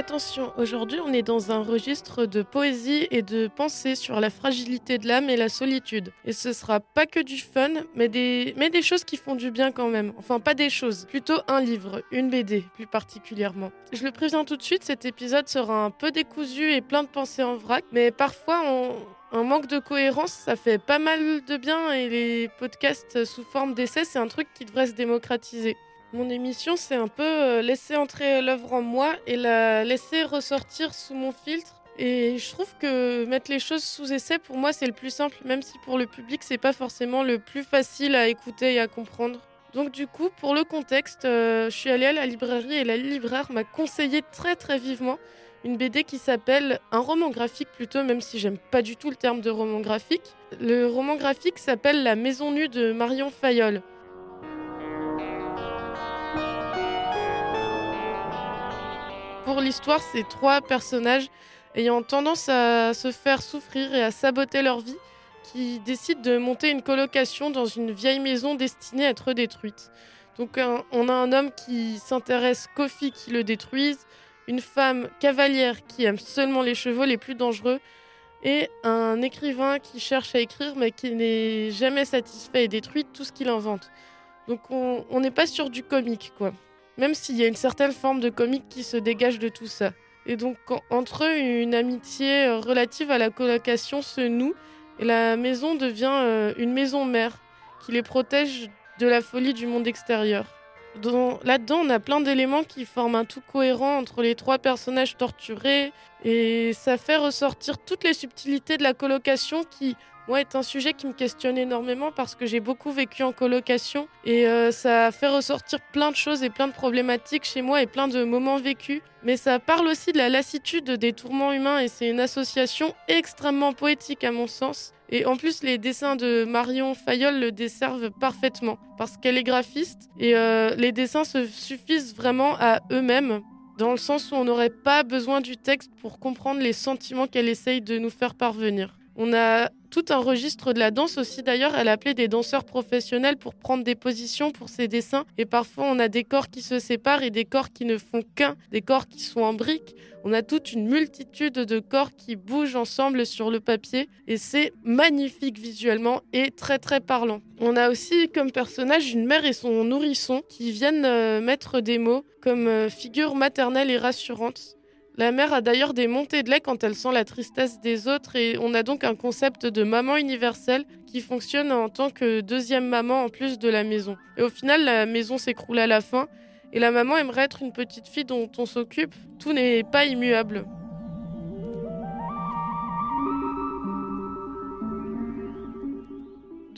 Attention, aujourd'hui on est dans un registre de poésie et de pensée sur la fragilité de l'âme et la solitude. Et ce sera pas que du fun, mais des, mais des choses qui font du bien quand même. Enfin, pas des choses, plutôt un livre, une BD plus particulièrement. Je le préviens tout de suite, cet épisode sera un peu décousu et plein de pensées en vrac, mais parfois on, un manque de cohérence, ça fait pas mal de bien et les podcasts sous forme d'essai, c'est un truc qui devrait se démocratiser. Mon émission, c'est un peu euh, laisser entrer l'œuvre en moi et la laisser ressortir sous mon filtre. Et je trouve que mettre les choses sous essai, pour moi, c'est le plus simple, même si pour le public, c'est pas forcément le plus facile à écouter et à comprendre. Donc du coup, pour le contexte, euh, je suis allée à la librairie et la libraire m'a conseillé très très vivement une BD qui s'appelle un roman graphique plutôt, même si j'aime pas du tout le terme de roman graphique. Le roman graphique s'appelle La Maison nue de Marion Fayolle. Pour l'histoire, c'est trois personnages ayant tendance à se faire souffrir et à saboter leur vie qui décident de monter une colocation dans une vieille maison destinée à être détruite. Donc on a un homme qui s'intéresse qu'aux filles qui le détruisent, une femme cavalière qui aime seulement les chevaux les plus dangereux, et un écrivain qui cherche à écrire mais qui n'est jamais satisfait et détruit tout ce qu'il invente. Donc on n'est pas sur du comique quoi même s'il y a une certaine forme de comique qui se dégage de tout ça. Et donc entre eux, une amitié euh, relative à la colocation se noue et la maison devient euh, une maison mère qui les protège de la folie du monde extérieur. Là-dedans, on a plein d'éléments qui forment un tout cohérent entre les trois personnages torturés et ça fait ressortir toutes les subtilités de la colocation qui, moi, est un sujet qui me questionne énormément parce que j'ai beaucoup vécu en colocation et euh, ça fait ressortir plein de choses et plein de problématiques chez moi et plein de moments vécus. Mais ça parle aussi de la lassitude des tourments humains et c'est une association extrêmement poétique à mon sens. Et en plus, les dessins de Marion Fayolle le desservent parfaitement parce qu'elle est graphiste et euh, les dessins se suffisent vraiment à eux-mêmes dans le sens où on n'aurait pas besoin du texte pour comprendre les sentiments qu'elle essaye de nous faire parvenir. On a tout un registre de la danse aussi. D'ailleurs, elle appelait des danseurs professionnels pour prendre des positions pour ses dessins. Et parfois, on a des corps qui se séparent et des corps qui ne font qu'un, des corps qui sont en briques. On a toute une multitude de corps qui bougent ensemble sur le papier. Et c'est magnifique visuellement et très très parlant. On a aussi comme personnage une mère et son nourrisson qui viennent euh, mettre des mots comme euh, figure maternelle et rassurante. La mère a d'ailleurs des montées de lait quand elle sent la tristesse des autres et on a donc un concept de maman universelle qui fonctionne en tant que deuxième maman en plus de la maison. Et au final, la maison s'écroule à la fin et la maman aimerait être une petite fille dont on s'occupe. Tout n'est pas immuable.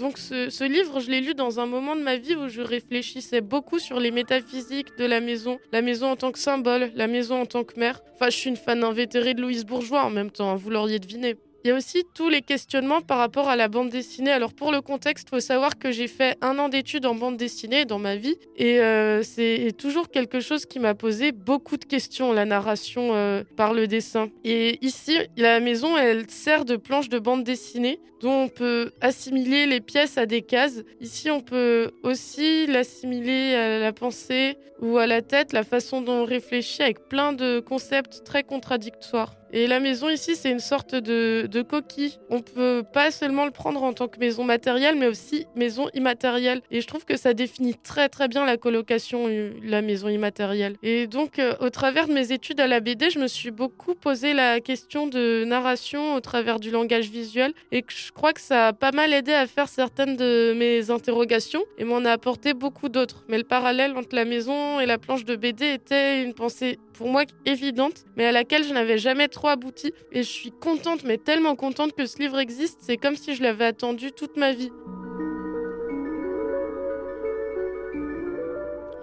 Donc ce, livre, je l'ai lu dans un moment de ma vie où je réfléchissais beaucoup sur les métaphysiques de la maison, la maison en tant que symbole, la maison en tant que mère. Enfin, je suis une fan invétérée de Louise Bourgeois en même temps, hein, vous l'auriez deviné. Il y a aussi tous les questionnements par rapport à la bande dessinée. Alors pour le contexte, il faut savoir que j'ai fait un an d'études en bande dessinée dans ma vie et euh, c'est toujours quelque chose qui m'a posé beaucoup de questions, la narration euh, par le dessin. Et ici, la maison, elle sert de planche de bande dessinée dont on peut assimiler les pièces à des cases. Ici, on peut aussi l'assimiler à la pensée ou à la tête, la façon dont on réfléchit avec plein de concepts très contradictoires. Et la maison ici, c'est une sorte de, coquille. On peut pas seulement le prendre en tant que maison matérielle, mais aussi maison immatérielle. Et je trouve que ça définit très très bien la colocation, euh, la maison immatérielle. Et donc, euh, au travers de mes études à la BD, je me suis beaucoup posé la question de narration au travers du langage visuel. Et je crois que ça a pas mal aidé à faire certaines de mes interrogations et m'en a apporté beaucoup d'autres. Mais le parallèle entre la maison et la planche de BD était une pensée pour moi évidente, mais à laquelle je n'avais jamais trop abouti. Et je suis contente, mais tellement contente que ce livre existe. C'est comme si je l'avais attendu toute ma vie.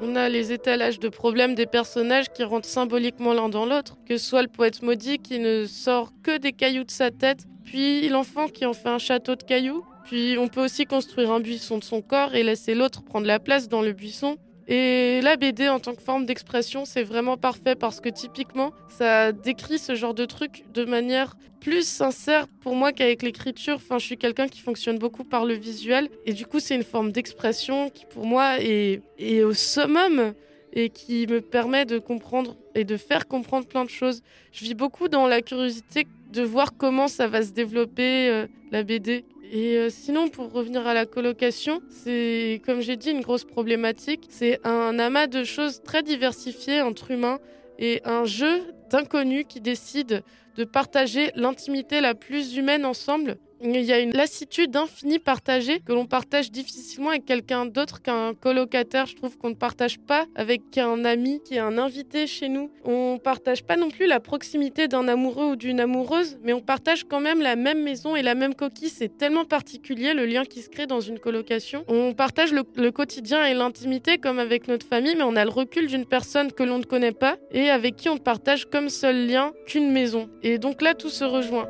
On a les étalages de problèmes des personnages qui rentrent symboliquement l'un dans l'autre, que ce soit le poète maudit qui ne sort que des cailloux de sa tête, puis l'enfant qui en fait un château de cailloux, puis on peut aussi construire un buisson de son corps et laisser l'autre prendre la place dans le buisson. Et la BD en tant que forme d'expression, c'est vraiment parfait parce que typiquement, ça décrit ce genre de truc de manière plus sincère pour moi qu'avec l'écriture. Enfin, je suis quelqu'un qui fonctionne beaucoup par le visuel. Et du coup, c'est une forme d'expression qui, pour moi, est, au summum et qui me permet de comprendre et de faire comprendre plein de choses. Je vis beaucoup dans la curiosité de voir comment ça va se développer, euh, la BD. Et euh, sinon, pour revenir à la colocation, c'est, comme j'ai dit, une grosse problématique. C'est un amas de choses très diversifiées entre humains et un jeu d'inconnus qui décident de partager l'intimité la plus humaine ensemble il y a une lassitude infinie partagée que l'on partage difficilement avec quelqu'un d'autre qu'un colocataire. Je trouve qu'on ne partage pas avec un ami qui est un invité chez nous. On partage pas non plus la proximité d'un amoureux ou d'une amoureuse, mais on partage quand même la même maison et la même coquille. C'est tellement particulier le lien qui se crée dans une colocation. On partage le, le quotidien et l'intimité comme avec notre famille, mais on a le recul d'une personne que l'on ne connaît pas et avec qui on ne partage comme seul lien qu'une maison. Et donc là, tout se rejoint.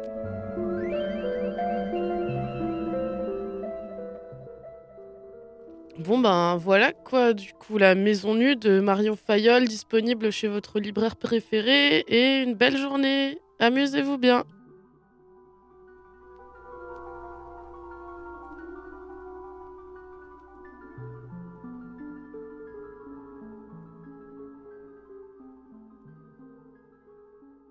Bon ben voilà quoi, du coup la maison nue de Marion Fayol disponible chez votre libraire préféré et une belle journée. Amusez-vous bien.